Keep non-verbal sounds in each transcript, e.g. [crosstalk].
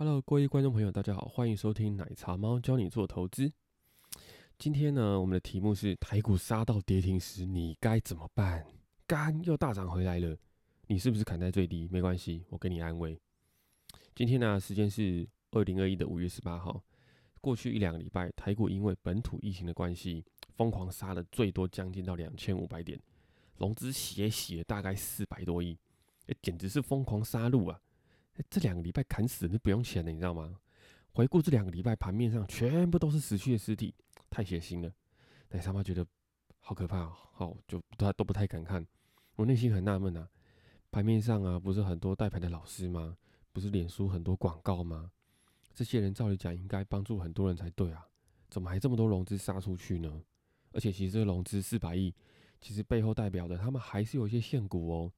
Hello，各位观众朋友，大家好，欢迎收听奶茶猫教你做投资。今天呢，我们的题目是台股杀到跌停时，你该怎么办？干又大涨回来了，你是不是砍在最低？没关系，我给你安慰。今天呢，时间是二零二一的五月十八号。过去一两个礼拜，台股因为本土疫情的关系，疯狂杀了最多将近到两千五百点，融资血洗了大概四百多亿，简直是疯狂杀戮啊！这两个礼拜砍死人是不用钱的，你知道吗？回顾这两个礼拜盘面上全部都是死去的尸体，太血腥了。奶茶妈觉得好可怕，好就都都不太敢看。我内心很纳闷啊，盘面上啊不是很多带盘的老师吗？不是脸书很多广告吗？这些人照理讲应该帮助很多人才对啊，怎么还这么多融资杀出去呢？而且其实这个融资四百亿，其实背后代表的他们还是有一些现股哦。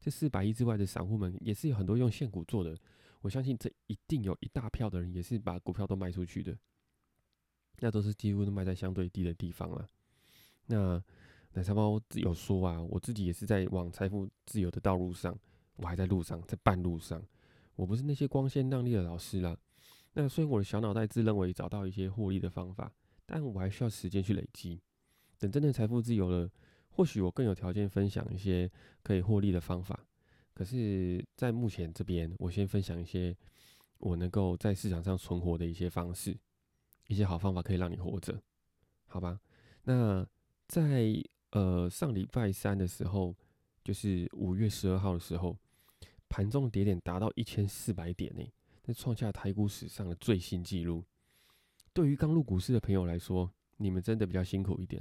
这四百亿之外的散户们也是有很多用现股做的，我相信这一定有一大票的人也是把股票都卖出去的，那都是几乎都卖在相对低的地方了。那奶茶猫有说啊，我自己也是在往财富自由的道路上，我还在路上，在半路上，我不是那些光鲜亮丽的老师啦。那虽然我的小脑袋自认为找到一些获利的方法，但我还需要时间去累积，等真的财富自由了。或许我更有条件分享一些可以获利的方法，可是，在目前这边，我先分享一些我能够在市场上存活的一些方式，一些好方法可以让你活着，好吧？那在呃上礼拜三的时候，就是五月十二号的时候，盘中跌点达到一千四百点呢，那创下台股史上的最新纪录。对于刚入股市的朋友来说，你们真的比较辛苦一点。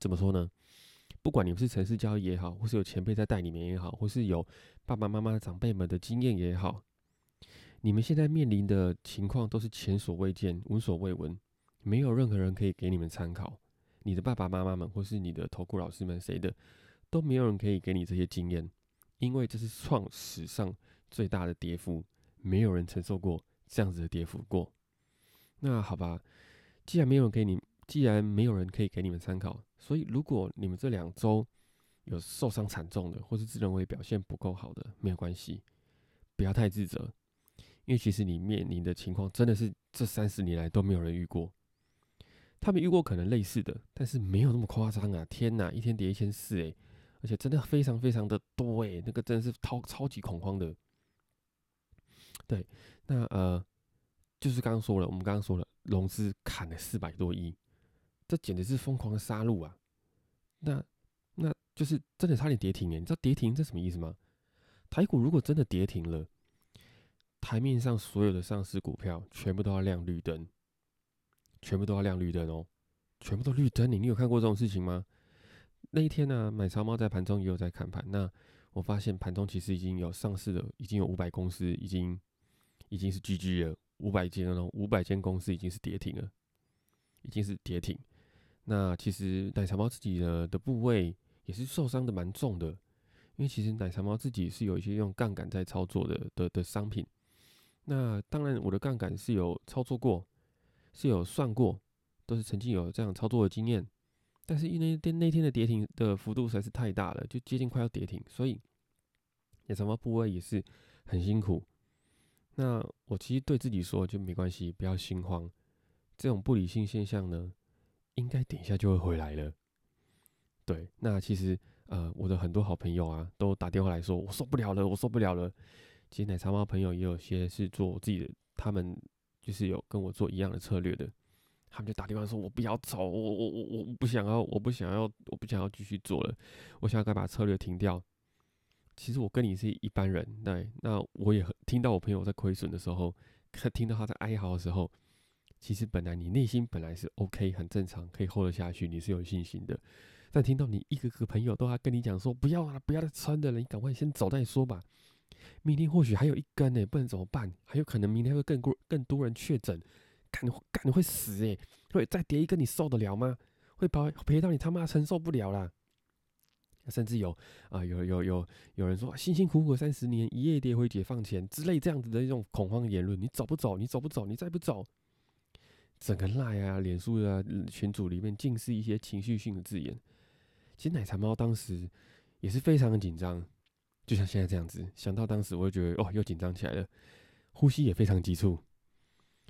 怎么说呢？不管你们是城市交易也好，或是有前辈在带你们也好，或是有爸爸妈妈长辈们的经验也好，你们现在面临的情况都是前所未见、闻所未闻，没有任何人可以给你们参考。你的爸爸妈妈们，或是你的投顾老师们，谁的都没有人可以给你这些经验，因为这是创史上最大的跌幅，没有人承受过这样子的跌幅过。那好吧，既然没有人给你。既然没有人可以给你们参考，所以如果你们这两周有受伤惨重的，或是自认为表现不够好的，没有关系，不要太自责，因为其实你面临的情况真的是这三十年来都没有人遇过。他们遇过可能类似的，但是没有那么夸张啊！天哪，一天跌一千四诶，而且真的非常非常的多诶，那个真的是超超级恐慌的。对，那呃，就是刚刚说了，我们刚刚说了，融资砍了四百多亿。这简直是疯狂的杀戮啊！那那就是真的差点跌停哎！你知道跌停这什么意思吗？台股如果真的跌停了，台面上所有的上市股票全部都要亮绿灯，全部都要亮绿灯哦，全部都绿灯！你你有看过这种事情吗？那一天呢，买超猫在盘中也有在看盘，那我发现盘中其实已经有上市的，已经有五百公司已经已经是 GG 了，五百间哦，五百间公司已经是跌停了，已经是跌停。那其实奶茶猫自己的的部位也是受伤的蛮重的，因为其实奶茶猫自己是有一些用杠杆在操作的的的商品。那当然我的杠杆是有操作过，是有算过，都是曾经有这样操作的经验。但是因为那那天的跌停的幅度实在是太大了，就接近快要跌停，所以奶茶猫部位也是很辛苦。那我其实对自己说就没关系，不要心慌。这种不理性现象呢？应该等一下就会回来了。对，那其实呃，我的很多好朋友啊，都打电话来说，我受不了了，我受不了了。其实奶茶猫朋友也有些是做自己的，他们就是有跟我做一样的策略的，他们就打电话说，我不要走，我我我我不想要，我不想要，我不想要继续做了，我想要该把策略停掉。其实我跟你是一般人，对，那我也听到我朋友在亏损的时候，[laughs] 听到他在哀嚎的时候。其实本来你内心本来是 OK，很正常，可以 hold 得下去，你是有信心的。但听到你一个个朋友都还跟你讲说不要啊，不要再穿的了，你赶快先走再说吧。明天或许还有一根呢，不然怎么办？还有可能明天会更多更多人确诊，感感会死诶，会再跌一根你受得了吗？会赔赔到你他妈承受不了啦。甚至有啊有有有有人说辛辛苦苦三十年一夜跌回解放前之类这样子的一种恐慌言论，你走不走？你走不走？你再不走？整个赖啊、脸书啊群组里面尽是一些情绪性的字眼。其实奶茶猫当时也是非常的紧张，就像现在这样子。想到当时，我就觉得哦，又紧张起来了。呼吸也非常急促。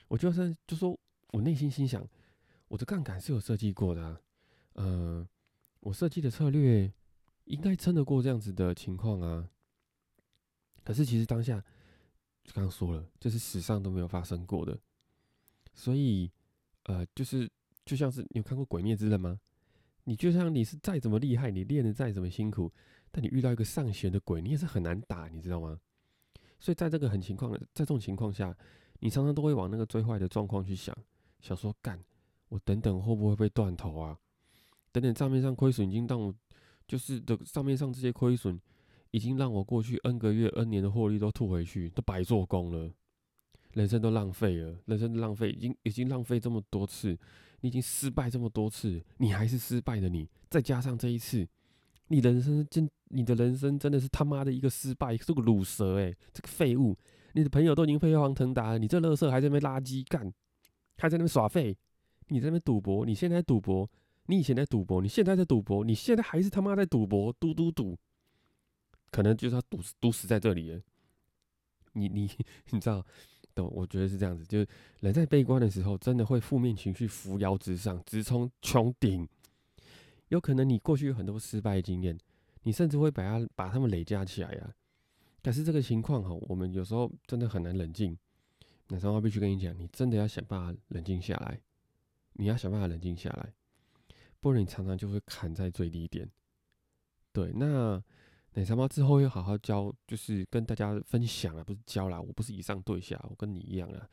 我就算就说，我内心心想，我的杠杆是有设计过的，啊呃，我设计的策略应该撑得过这样子的情况啊。可是其实当下，就刚刚说了，这是史上都没有发生过的，所以，呃，就是就像是你有看过《鬼灭之刃》吗？你就像你是再怎么厉害，你练的再怎么辛苦，但你遇到一个上弦的鬼，你也是很难打，你知道吗？所以在这个很情况的，在这种情况下，你常常都会往那个最坏的状况去想，想说干，我等等会不会被断头啊？等等账面上亏损已经让我，就是的账面上这些亏损。已经让我过去 N 个月、N 年的获利都吐回去，都白做工了，人生都浪费了，人生浪费，已经已经浪费这么多次，你已经失败这么多次，你还是失败的你，再加上这一次，你人生真，你的人生真的是他妈的一个失败，这个卤蛇哎，这个废物，你的朋友都已经飞黄腾达了，你这乐色还在那边垃圾干，还在那边耍废，你在那边赌博，你现在赌博，你以前在赌博，你现在在赌博，你现在还是他妈在赌博，赌赌赌。可能就是他赌赌死在这里了。你你 [laughs] 你知道，我觉得是这样子，就是人在悲观的时候，真的会负面情绪扶摇直上，直冲穹顶。有可能你过去有很多失败经验，你甚至会把它把它们累加起来呀。但是这个情况哈，我们有时候真的很难冷静。那三话必须跟你讲，你真的要想办法冷静下来。你要想办法冷静下来，不然你常常就会砍在最低点。对，那。奶茶猫之后要好好教，就是跟大家分享啊，不是教啦，我不是以上对下，我跟你一样啊，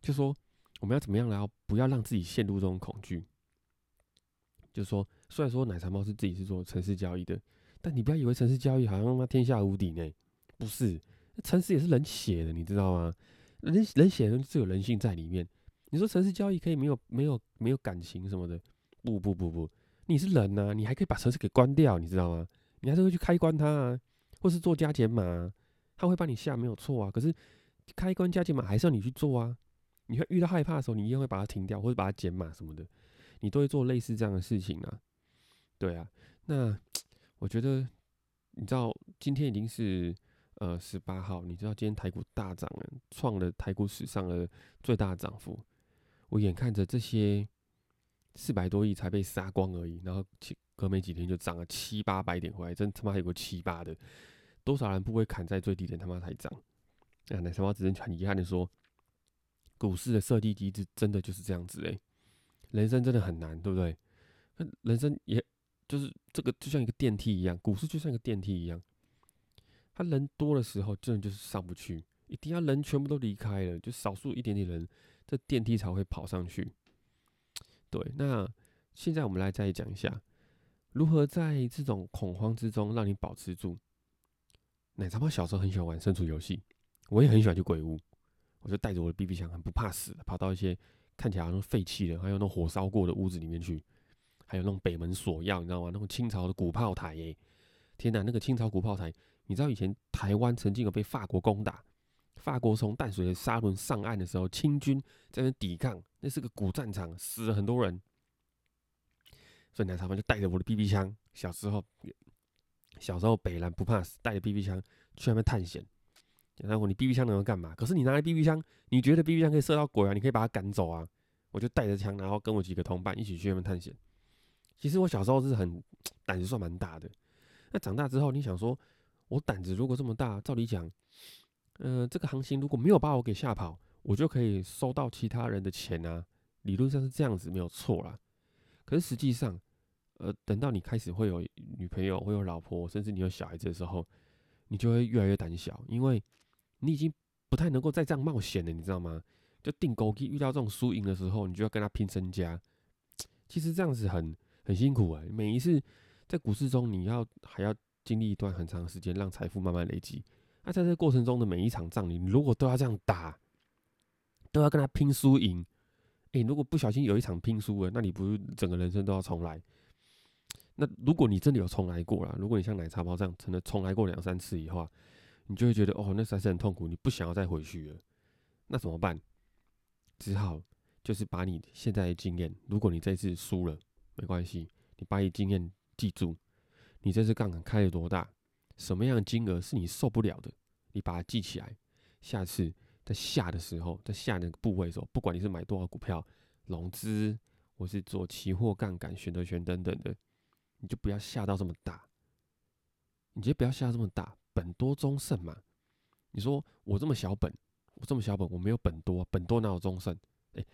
就说我们要怎么样然后，不要让自己陷入这种恐惧。就说，虽然说奶茶猫是自己是做城市交易的，但你不要以为城市交易好像他妈天下无敌呢，不是，城市也是人写的，你知道吗？人人写的是有人性在里面。你说城市交易可以没有没有没有感情什么的？不不不不，你是人呐，你还可以把城市给关掉，你知道吗？你还是会去开关它啊，或是做加减码，它会帮你下没有错啊。可是开关加减码还是要你去做啊。你会遇到害怕的时候，你一定会把它停掉，或者把它减码什么的，你都会做类似这样的事情啊。对啊，那 [tsk] 我觉得你知道今天已经是呃十八号，你知道今天台股大涨了，创了台股史上的最大涨幅。我眼看着这些四百多亿才被杀光而已，然后。隔没几天就涨了七八百点回来，真他妈有个七八的，多少人不会砍在最低点他妈才涨？啊，奶茶猫只能很遗憾的说，股市的设计机制真的就是这样子诶，人生真的很难，对不对？那人生也就是这个就像一个电梯一样，股市就像一个电梯一样，他人多的时候真的就是上不去，一定要人全部都离开了，就少数一点点人，这电梯才会跑上去。对，那现在我们来再讲一下。如何在这种恐慌之中让你保持住？奶茶猫小时候很喜欢玩生存游戏，我也很喜欢去鬼屋，我就带着我的 BB 枪，很不怕死，跑到一些看起来好像废弃的，还有那种火烧过的屋子里面去，还有那种北门锁钥，你知道吗？那种清朝的古炮台，耶！天哪，那个清朝古炮台，你知道以前台湾曾经有被法国攻打，法国从淡水的沙轮上岸的时候，清军在那抵抗，那是个古战场，死了很多人。所以奶茶猫就带着我的 BB 枪，小时候，小时候北蓝不怕死，带着 BB 枪去那边探险。然后你 BB 枪能够干嘛？可是你拿来 BB 枪，你觉得 BB 枪可以射到鬼啊？你可以把它赶走啊？我就带着枪，然后跟我几个同伴一起去那边探险。其实我小时候是很胆子算蛮大的。那长大之后，你想说，我胆子如果这么大，照理讲，呃，这个行情如果没有把我给吓跑，我就可以收到其他人的钱啊。理论上是这样子，没有错啦。可是实际上，呃，等到你开始会有女朋友、会有老婆，甚至你有小孩子的时候，你就会越来越胆小，因为你已经不太能够再这样冒险了，你知道吗？就定勾机遇到这种输赢的时候，你就要跟他拼身家。其实这样子很很辛苦啊！每一次在股市中，你要还要经历一段很长时间，让财富慢慢累积。那在这过程中的每一场仗，你如果都要这样打，都要跟他拼输赢。诶，如果不小心有一场拼输了，那你不是整个人生都要重来？那如果你真的有重来过了，如果你像奶茶包这样，真的重来过两三次以后，你就会觉得哦，那才是很痛苦，你不想要再回去了。那怎么办？只好就是把你现在的经验，如果你这次输了，没关系，你把你经验记住，你这次杠杆开了多大，什么样的金额是你受不了的，你把它记起来，下次在下的时候，在下那个部位的时候，不管你是买多少股票，融资，或是做期货杠杆、选择权等等的，你就不要下到这么大，你就不要下这么大，本多中胜嘛。你说我这么小本，我这么小本，我没有本多，本多哪有中胜？哎，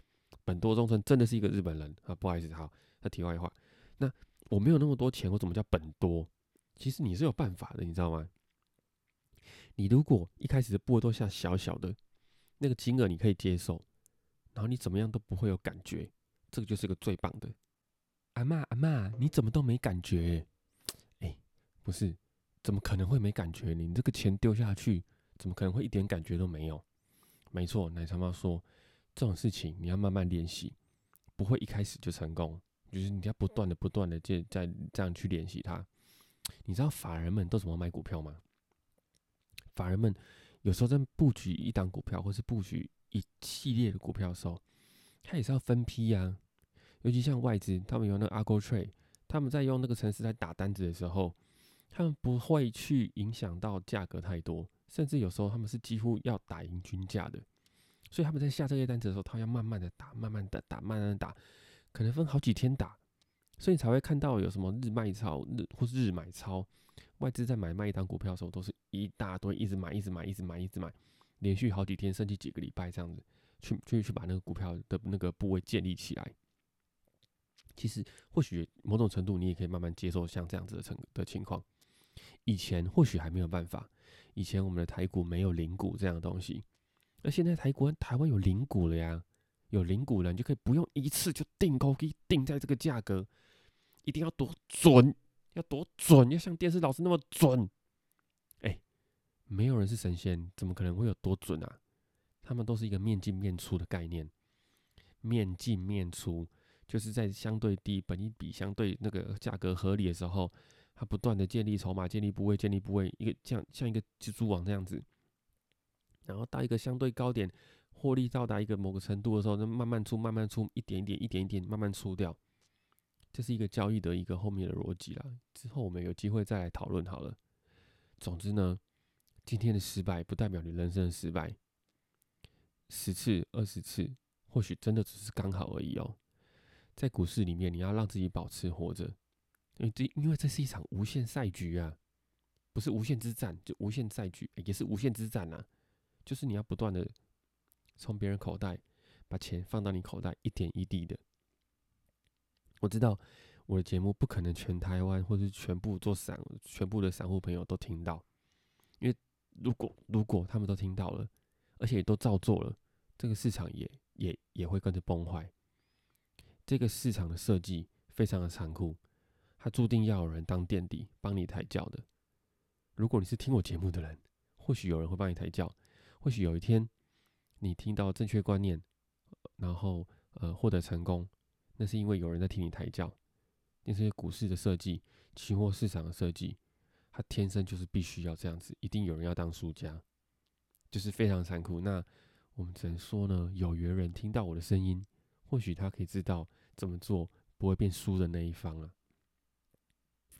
本多中胜真的是一个日本人啊，不好意思，好，那题外话，那我没有那么多钱，我怎么叫本多？其实你是有办法的，你知道吗？你如果一开始的部位都下小小的，那个金额你可以接受，然后你怎么样都不会有感觉，这个就是个最棒的。阿妈阿妈，你怎么都没感觉？哎，不是，怎么可能会没感觉？你这个钱丢下去，怎么可能会一点感觉都没有？没错，奶茶妈说，这种事情你要慢慢练习，不会一开始就成功，就是你要不断的、不断的在在这样去练习它。你知道法人们都怎么买股票吗？法人们有时候在布局一档股票，或是布局一系列的股票的时候，他也是要分批呀。尤其像外资，他们有那个 Argo Trade，他们在用那个程式在打单子的时候，他们不会去影响到价格太多，甚至有时候他们是几乎要打赢均价的。所以他们在下这些单子的时候，他要慢慢的打，慢慢的打，慢慢的打，可能分好几天打。所以才会看到有什么日卖超、日或是日买超，外资在买卖一档股票的时候，都是一大堆，一直买，一直买，一直买，一直买，连续好几天，甚至几个礼拜这样子，去去去把那个股票的那个部位建立起来。其实或许某种程度你也可以慢慢接受像这样子的成的情况。以前或许还没有办法，以前我们的台股没有零股这样的东西，而现在台股台湾有零股了呀，有零股了，你就可以不用一次就定高，可以定在这个价格。一定要多准，要多准，要像电视老师那么准。哎，没有人是神仙，怎么可能会有多准啊？他们都是一个面进面出的概念。面进面出，就是在相对低本一比相对那个价格合理的时候，它不断的建立筹码、建立部位、建立部位，一个像像一个蜘蛛网这样子。然后到一个相对高点，获利到达一个某个程度的时候，就慢慢出、慢慢出，一点一点、一点一点慢慢出掉。这是一个交易的一个后面的逻辑啦，之后我们有机会再来讨论好了。总之呢，今天的失败不代表你人生的失败，十次、二十次，或许真的只是刚好而已哦。在股市里面，你要让自己保持活着，因为这因为这是一场无限赛局啊，不是无限之战，就无限赛局，也是无限之战呐。就是你要不断的从别人口袋把钱放到你口袋，一点一滴的。我知道我的节目不可能全台湾或者全部做散全部的散户朋友都听到，因为如果如果他们都听到了，而且都照做了，这个市场也也也会跟着崩坏。这个市场的设计非常的残酷，它注定要有人当垫底帮你抬轿的。如果你是听我节目的人，或许有人会帮你抬轿，或许有一天你听到正确观念，然后呃获得成功。那是因为有人在替你抬轿，那些股市的设计、期货市场的设计，它天生就是必须要这样子，一定有人要当输家，就是非常残酷。那我们只能说呢，有缘人听到我的声音，或许他可以知道怎么做不会变输的那一方了。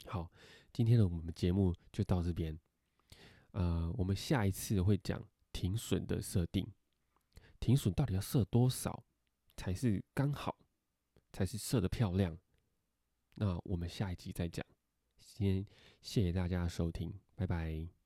好，今天的我们节目就到这边，呃，我们下一次会讲停损的设定，停损到底要设多少才是刚好？才是射的漂亮。那我们下一集再讲。先谢谢大家收听，拜拜。